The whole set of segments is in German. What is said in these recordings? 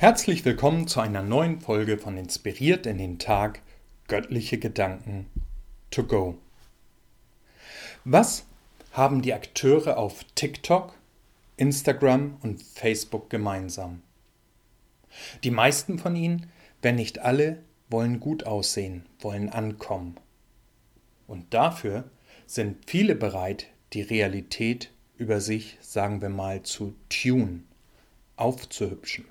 Herzlich willkommen zu einer neuen Folge von Inspiriert in den Tag Göttliche Gedanken to go. Was haben die Akteure auf TikTok, Instagram und Facebook gemeinsam? Die meisten von ihnen, wenn nicht alle, wollen gut aussehen, wollen ankommen. Und dafür sind viele bereit, die Realität über sich, sagen wir mal, zu tun, aufzuhübschen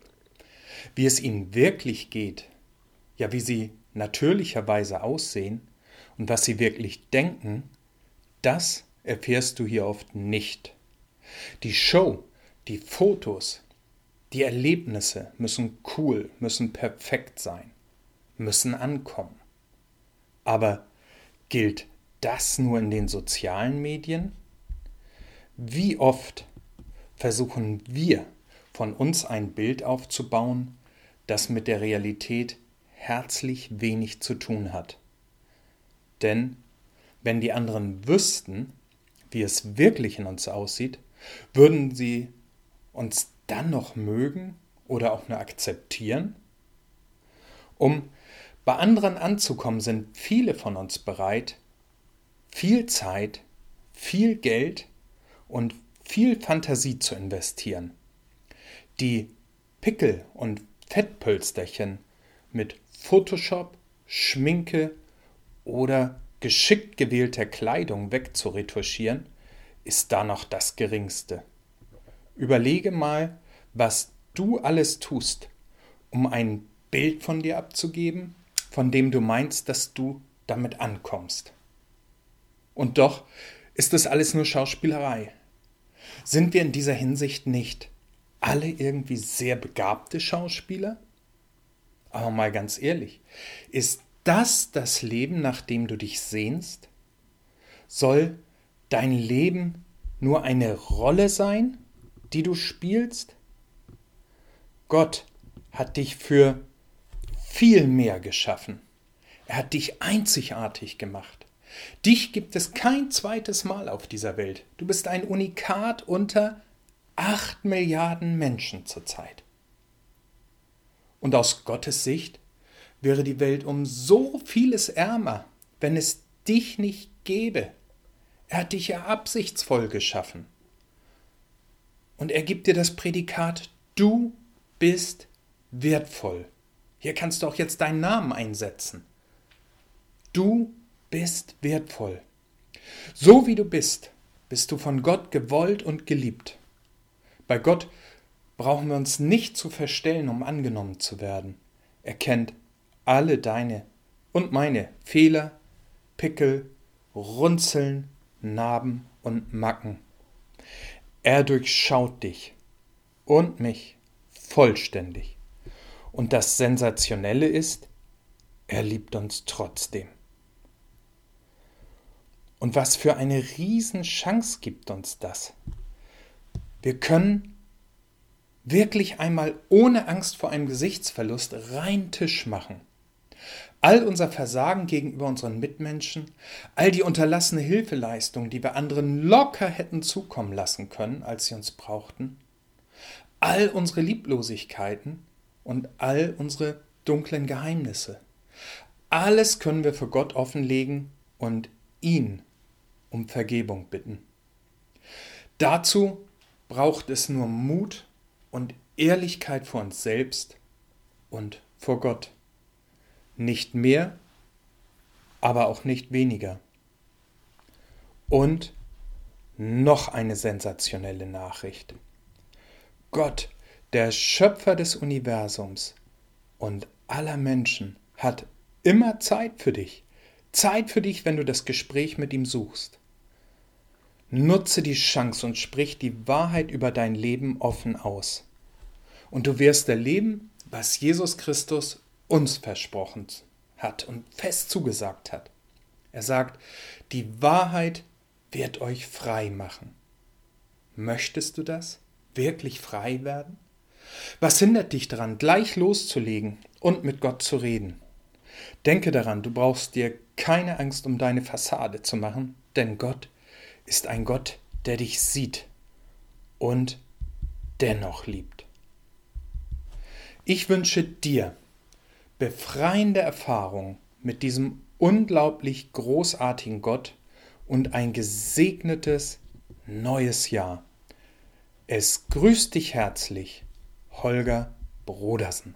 wie es ihnen wirklich geht, ja wie sie natürlicherweise aussehen und was sie wirklich denken, das erfährst du hier oft nicht. Die Show, die Fotos, die Erlebnisse müssen cool, müssen perfekt sein, müssen ankommen. Aber gilt das nur in den sozialen Medien? Wie oft versuchen wir von uns ein Bild aufzubauen, das mit der Realität herzlich wenig zu tun hat. Denn wenn die anderen wüssten, wie es wirklich in uns aussieht, würden sie uns dann noch mögen oder auch nur akzeptieren? Um bei anderen anzukommen, sind viele von uns bereit, viel Zeit, viel Geld und viel Fantasie zu investieren die Pickel und Fettpölsterchen mit Photoshop, Schminke oder geschickt gewählter Kleidung wegzuretuschieren, ist da noch das Geringste. Überlege mal, was du alles tust, um ein Bild von dir abzugeben, von dem du meinst, dass du damit ankommst. Und doch ist es alles nur Schauspielerei. Sind wir in dieser Hinsicht nicht alle irgendwie sehr begabte Schauspieler? Aber mal ganz ehrlich, ist das das Leben, nach dem du dich sehnst? Soll dein Leben nur eine Rolle sein, die du spielst? Gott hat dich für viel mehr geschaffen. Er hat dich einzigartig gemacht. Dich gibt es kein zweites Mal auf dieser Welt. Du bist ein Unikat unter 8 Milliarden Menschen zurzeit. Und aus Gottes Sicht wäre die Welt um so vieles ärmer, wenn es dich nicht gäbe. Er hat dich ja absichtsvoll geschaffen. Und er gibt dir das Prädikat, du bist wertvoll. Hier kannst du auch jetzt deinen Namen einsetzen. Du bist wertvoll. So wie du bist, bist du von Gott gewollt und geliebt. Bei Gott brauchen wir uns nicht zu verstellen, um angenommen zu werden. Er kennt alle deine und meine Fehler, Pickel, Runzeln, Narben und Macken. Er durchschaut dich und mich vollständig. Und das Sensationelle ist, er liebt uns trotzdem. Und was für eine Riesenchance gibt uns das? Wir können wirklich einmal ohne Angst vor einem Gesichtsverlust rein Tisch machen. All unser Versagen gegenüber unseren Mitmenschen, all die unterlassene Hilfeleistung, die wir anderen locker hätten zukommen lassen können, als sie uns brauchten, all unsere Lieblosigkeiten und all unsere dunklen Geheimnisse. Alles können wir für Gott offenlegen und ihn um Vergebung bitten. Dazu braucht es nur Mut und Ehrlichkeit vor uns selbst und vor Gott. Nicht mehr, aber auch nicht weniger. Und noch eine sensationelle Nachricht. Gott, der Schöpfer des Universums und aller Menschen, hat immer Zeit für dich. Zeit für dich, wenn du das Gespräch mit ihm suchst. Nutze die Chance und sprich die Wahrheit über dein Leben offen aus. Und du wirst erleben, was Jesus Christus uns versprochen hat und fest zugesagt hat. Er sagt, die Wahrheit wird euch frei machen. Möchtest du das? Wirklich frei werden? Was hindert dich daran, gleich loszulegen und mit Gott zu reden? Denke daran, du brauchst dir keine Angst um deine Fassade zu machen, denn Gott ist ein Gott, der dich sieht und dennoch liebt. Ich wünsche dir befreiende Erfahrungen mit diesem unglaublich großartigen Gott und ein gesegnetes neues Jahr. Es grüßt dich herzlich, Holger Brodersen.